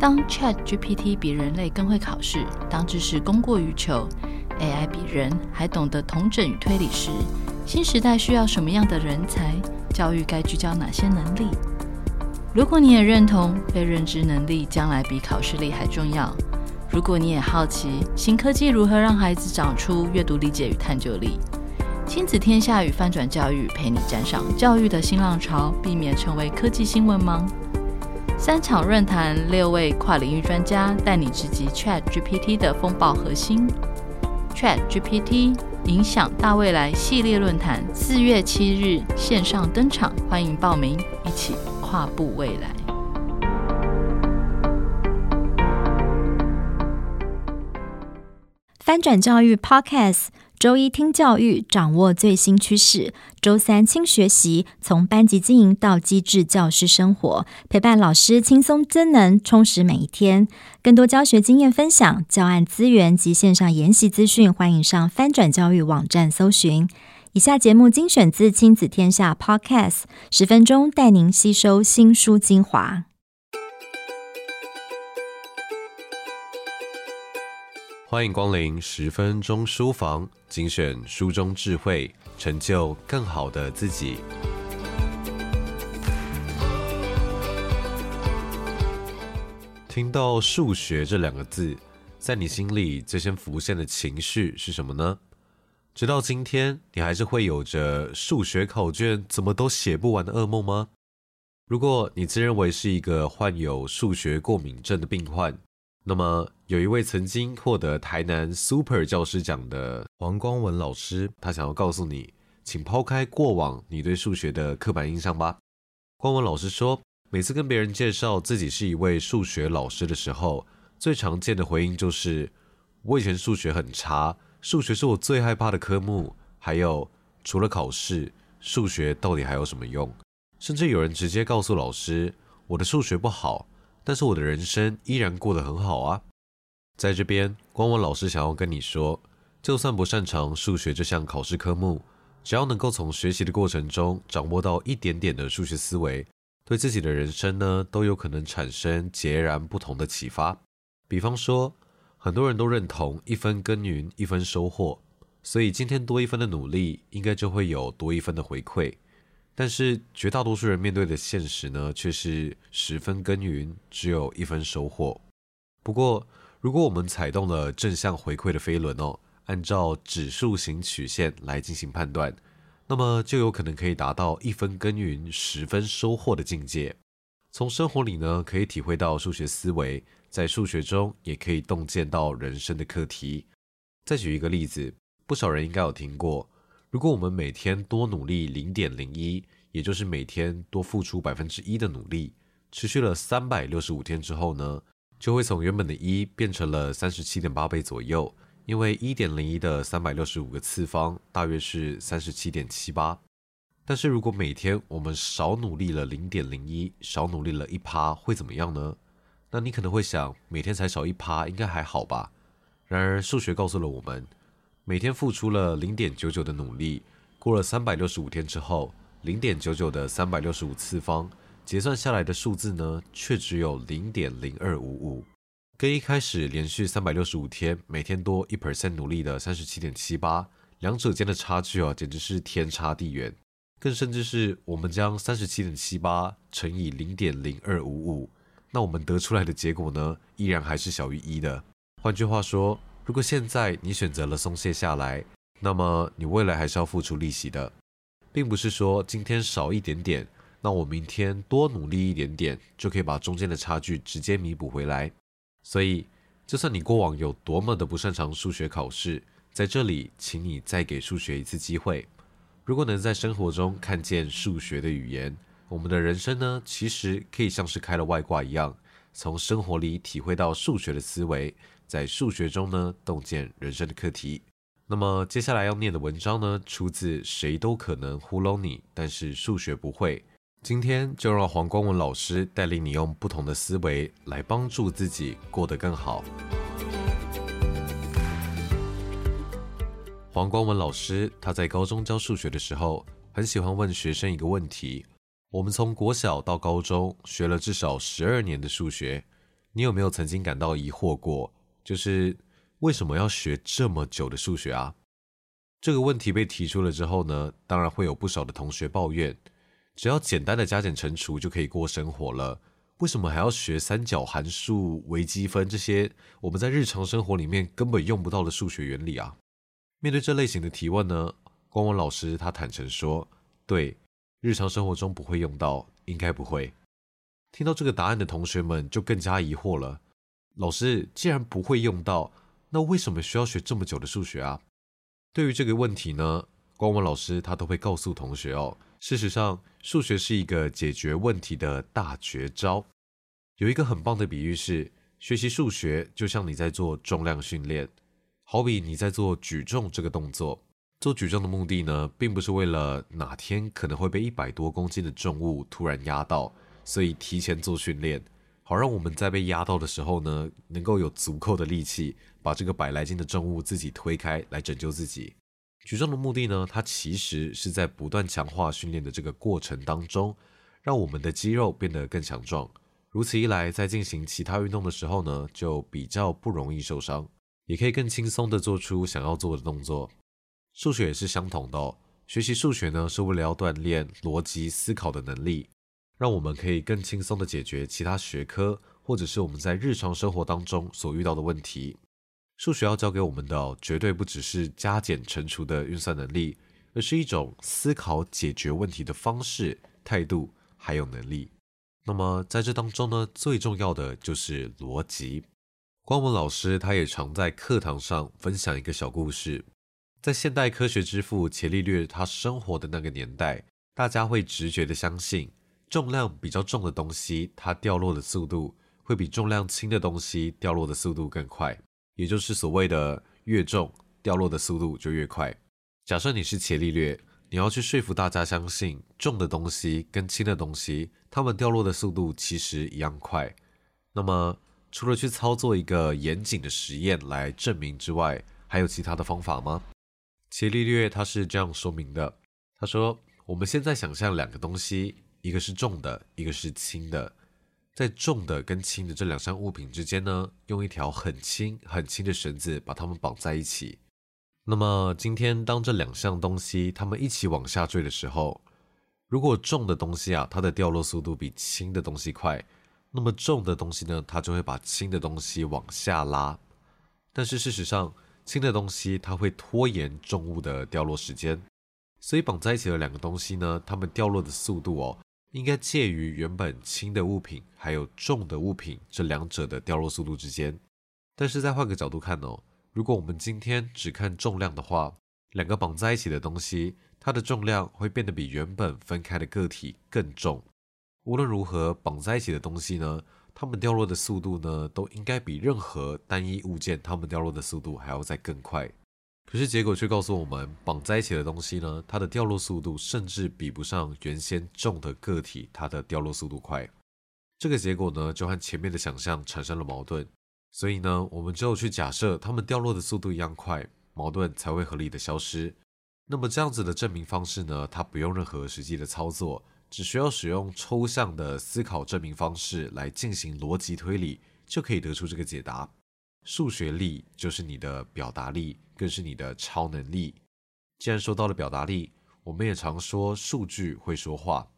当 ChatGPT 比人类更会考试，当知识供过于求，AI 比人还懂得统整与推理时，新时代需要什么样的人才？教育该聚焦哪些能力？如果你也认同被认知能力将来比考试力还重要，如果你也好奇新科技如何让孩子长出阅读理解与探究力，亲子天下与翻转教育陪你站上教育的新浪潮，避免成为科技新闻盲。三场论坛，六位跨领域专家带你直击 ChatGPT 的风暴核心。ChatGPT 影响大未来系列论坛四月七日线上登场，欢迎报名，一起跨步未来。翻转教育 Podcast。周一听教育，掌握最新趋势；周三轻学习，从班级经营到机智教师生活，陪伴老师轻松增能，充实每一天。更多教学经验分享、教案资源及线上研习资讯，欢迎上翻转教育网站搜寻。以下节目精选自亲子天下 Podcast，十分钟带您吸收新书精华。欢迎光临十分钟书房，精选书中智慧，成就更好的自己。听到数学这两个字，在你心里最先浮现的情绪是什么呢？直到今天，你还是会有着数学考卷怎么都写不完的噩梦吗？如果你自认为是一个患有数学过敏症的病患，那么，有一位曾经获得台南 Super 教师奖的黄光文老师，他想要告诉你，请抛开过往你对数学的刻板印象吧。光文老师说，每次跟别人介绍自己是一位数学老师的时候，最常见的回应就是：“我以前数学很差，数学是我最害怕的科目。”还有，除了考试，数学到底还有什么用？甚至有人直接告诉老师：“我的数学不好。”但是我的人生依然过得很好啊！在这边，光文老师想要跟你说，就算不擅长数学这项考试科目，只要能够从学习的过程中掌握到一点点的数学思维，对自己的人生呢，都有可能产生截然不同的启发。比方说，很多人都认同一分耕耘一分收获，所以今天多一分的努力，应该就会有多一分的回馈。但是绝大多数人面对的现实呢，却是十分耕耘，只有一分收获。不过，如果我们踩动了正向回馈的飞轮哦，按照指数型曲线来进行判断，那么就有可能可以达到一分耕耘十分收获的境界。从生活里呢，可以体会到数学思维，在数学中也可以洞见到人生的课题。再举一个例子，不少人应该有听过。如果我们每天多努力零点零一，也就是每天多付出百分之一的努力，持续了三百六十五天之后呢，就会从原本的一变成了三十七点八倍左右。因为一点零一的三百六十五个次方大约是三十七点七八。但是如果每天我们少努力了零点零一，少努力了一趴，会怎么样呢？那你可能会想，每天才少一趴，应该还好吧？然而数学告诉了我们。每天付出了零点九九的努力，过了三百六十五天之后，零点九九的三百六十五次方结算下来的数字呢，却只有零点零二五五，跟一开始连续三百六十五天每天多一 percent 努力的三十七点七八，两者间的差距啊，简直是天差地远。更甚至是我们将三十七点七八乘以零点零二五五，那我们得出来的结果呢，依然还是小于一的。换句话说。如果现在你选择了松懈下来，那么你未来还是要付出利息的，并不是说今天少一点点，那我明天多努力一点点就可以把中间的差距直接弥补回来。所以，就算你过往有多么的不擅长数学考试，在这里，请你再给数学一次机会。如果能在生活中看见数学的语言，我们的人生呢，其实可以像是开了外挂一样，从生活里体会到数学的思维。在数学中呢，洞见人生的课题。那么接下来要念的文章呢，出自《谁都可能糊弄你，但是数学不会》。今天就让黄光文老师带领你用不同的思维来帮助自己过得更好。黄光文老师他在高中教数学的时候，很喜欢问学生一个问题：我们从国小到高中学了至少十二年的数学。你有没有曾经感到疑惑过？就是为什么要学这么久的数学啊？这个问题被提出了之后呢，当然会有不少的同学抱怨，只要简单的加减乘除就可以过生活了，为什么还要学三角函数、微积分这些我们在日常生活里面根本用不到的数学原理啊？面对这类型的提问呢，光文老师他坦诚说，对，日常生活中不会用到，应该不会。听到这个答案的同学们就更加疑惑了。老师，既然不会用到，那为什么需要学这么久的数学啊？对于这个问题呢，光文老师他都会告诉同学哦，事实上，数学是一个解决问题的大绝招。有一个很棒的比喻是，学习数学就像你在做重量训练，好比你在做举重这个动作。做举重的目的呢，并不是为了哪天可能会被一百多公斤的重物突然压到。所以提前做训练，好让我们在被压到的时候呢，能够有足够的力气把这个百来斤的重物自己推开来拯救自己。举重的目的呢，它其实是在不断强化训练的这个过程当中，让我们的肌肉变得更强壮。如此一来，在进行其他运动的时候呢，就比较不容易受伤，也可以更轻松地做出想要做的动作。数学也是相同的哦，学习数学呢，是为了要锻炼逻辑思考的能力。让我们可以更轻松地解决其他学科，或者是我们在日常生活当中所遇到的问题。数学要教给我们的，绝对不只是加减乘除的运算能力，而是一种思考解决问题的方式、态度还有能力。那么在这当中呢，最重要的就是逻辑。光文老师他也常在课堂上分享一个小故事，在现代科学之父伽利略他生活的那个年代，大家会直觉地相信。重量比较重的东西，它掉落的速度会比重量轻的东西掉落的速度更快，也就是所谓的越重掉落的速度就越快。假设你是伽利略，你要去说服大家相信重的东西跟轻的东西，它们掉落的速度其实一样快。那么，除了去操作一个严谨的实验来证明之外，还有其他的方法吗？伽利略他是这样说明的，他说：“我们现在想象两个东西。”一个是重的，一个是轻的，在重的跟轻的这两项物品之间呢，用一条很轻很轻的绳子把它们绑在一起。那么今天当这两项东西它们一起往下坠的时候，如果重的东西啊，它的掉落速度比轻的东西快，那么重的东西呢，它就会把轻的东西往下拉。但是事实上，轻的东西它会拖延重物的掉落时间，所以绑在一起的两个东西呢，它们掉落的速度哦。应该介于原本轻的物品还有重的物品这两者的掉落速度之间。但是再换个角度看哦，如果我们今天只看重量的话，两个绑在一起的东西，它的重量会变得比原本分开的个体更重。无论如何，绑在一起的东西呢，它们掉落的速度呢，都应该比任何单一物件它们掉落的速度还要再更快。可是结果却告诉我们，绑在一起的东西呢，它的掉落速度甚至比不上原先重的个体，它的掉落速度快。这个结果呢，就和前面的想象产生了矛盾。所以呢，我们只有去假设它们掉落的速度一样快，矛盾才会合理的消失。那么这样子的证明方式呢，它不用任何实际的操作，只需要使用抽象的思考证明方式来进行逻辑推理，就可以得出这个解答。数学力就是你的表达力，更是你的超能力。既然说到了表达力，我们也常说数据会说话，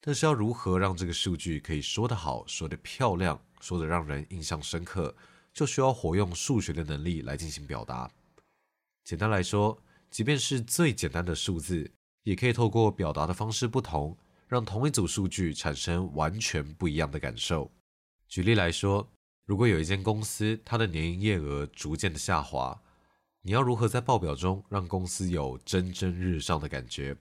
但是要如何让这个数据可以说得好、说得漂亮、说得让人印象深刻，就需要活用数学的能力来进行表达。简单来说，即便是最简单的数字，也可以透过表达的方式不同，让同一组数据产生完全不一样的感受。举例来说，如果有一间公司，它的年营业额逐渐的下滑，你要如何在报表中让公司有蒸蒸日上的感觉？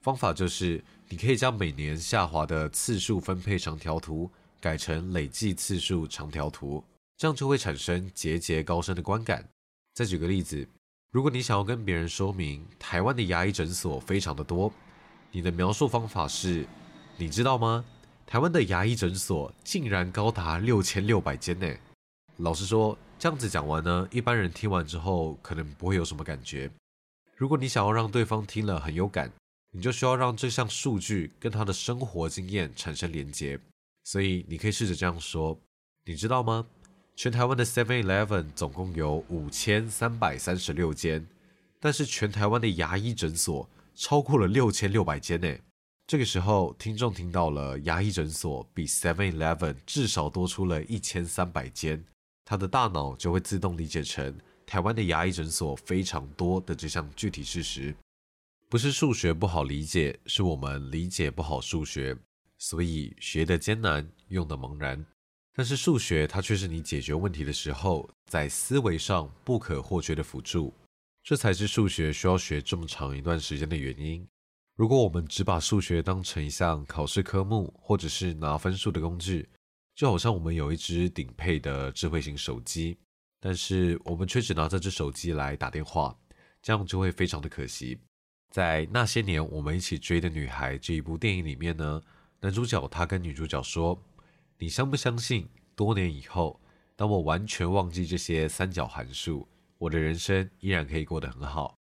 方法就是，你可以将每年下滑的次数分配长条图改成累计次数长条图，这样就会产生节节高升的观感。再举个例子，如果你想要跟别人说明台湾的牙医诊所非常的多，你的描述方法是，你知道吗？台湾的牙医诊所竟然高达六千六百间呢！老实说，这样子讲完呢，一般人听完之后可能不会有什么感觉。如果你想要让对方听了很有感，你就需要让这项数据跟他的生活经验产生连结。所以你可以试着这样说：你知道吗？全台湾的 Seven Eleven 总共有五千三百三十六间，但是全台湾的牙医诊所超过了六千六百间呢。这个时候，听众听到了牙医诊所比 Seven Eleven 至少多出了一千三百间，他的大脑就会自动理解成台湾的牙医诊所非常多的这项具体事实。不是数学不好理解，是我们理解不好数学，所以学得艰难，用得茫然。但是数学它却是你解决问题的时候，在思维上不可或缺的辅助，这才是数学需要学这么长一段时间的原因。如果我们只把数学当成一项考试科目，或者是拿分数的工具，就好像我们有一支顶配的智慧型手机，但是我们却只拿这只手机来打电话，这样就会非常的可惜。在那些年我们一起追的女孩这一部电影里面呢，男主角他跟女主角说：“你相不相信，多年以后，当我完全忘记这些三角函数，我的人生依然可以过得很好。”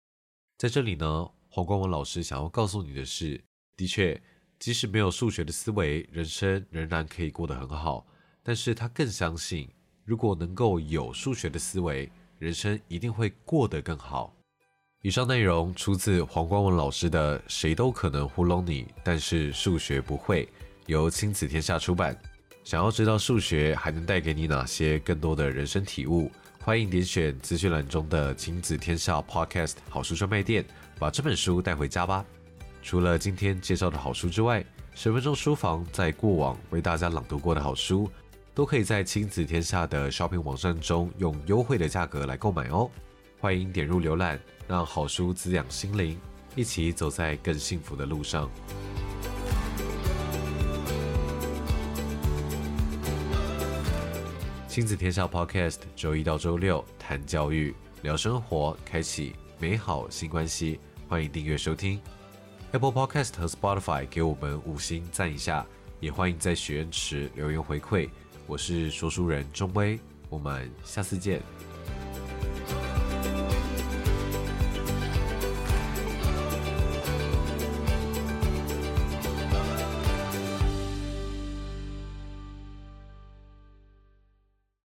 在这里呢。黄光文老师想要告诉你的是，的确，即使没有数学的思维，人生仍然可以过得很好。但是他更相信，如果能够有数学的思维，人生一定会过得更好。以上内容出自黄光文老师的《谁都可能糊弄你，但是数学不会》，由亲子天下出版。想要知道数学还能带给你哪些更多的人生体悟？欢迎点选资讯栏中的亲子天下 Podcast 好书专卖店。把这本书带回家吧。除了今天介绍的好书之外，十分钟书房在过往为大家朗读过的好书，都可以在亲子天下的 Shopping 网站中用优惠的价格来购买哦。欢迎点入浏览，让好书滋养心灵，一起走在更幸福的路上。亲子天下 Podcast 周一到周六谈教育、聊生活，开启美好新关系。欢迎订阅收听 Apple Podcast 和 Spotify，给我们五星赞一下，也欢迎在许愿池留言回馈。我是说书人钟威，我们下次见。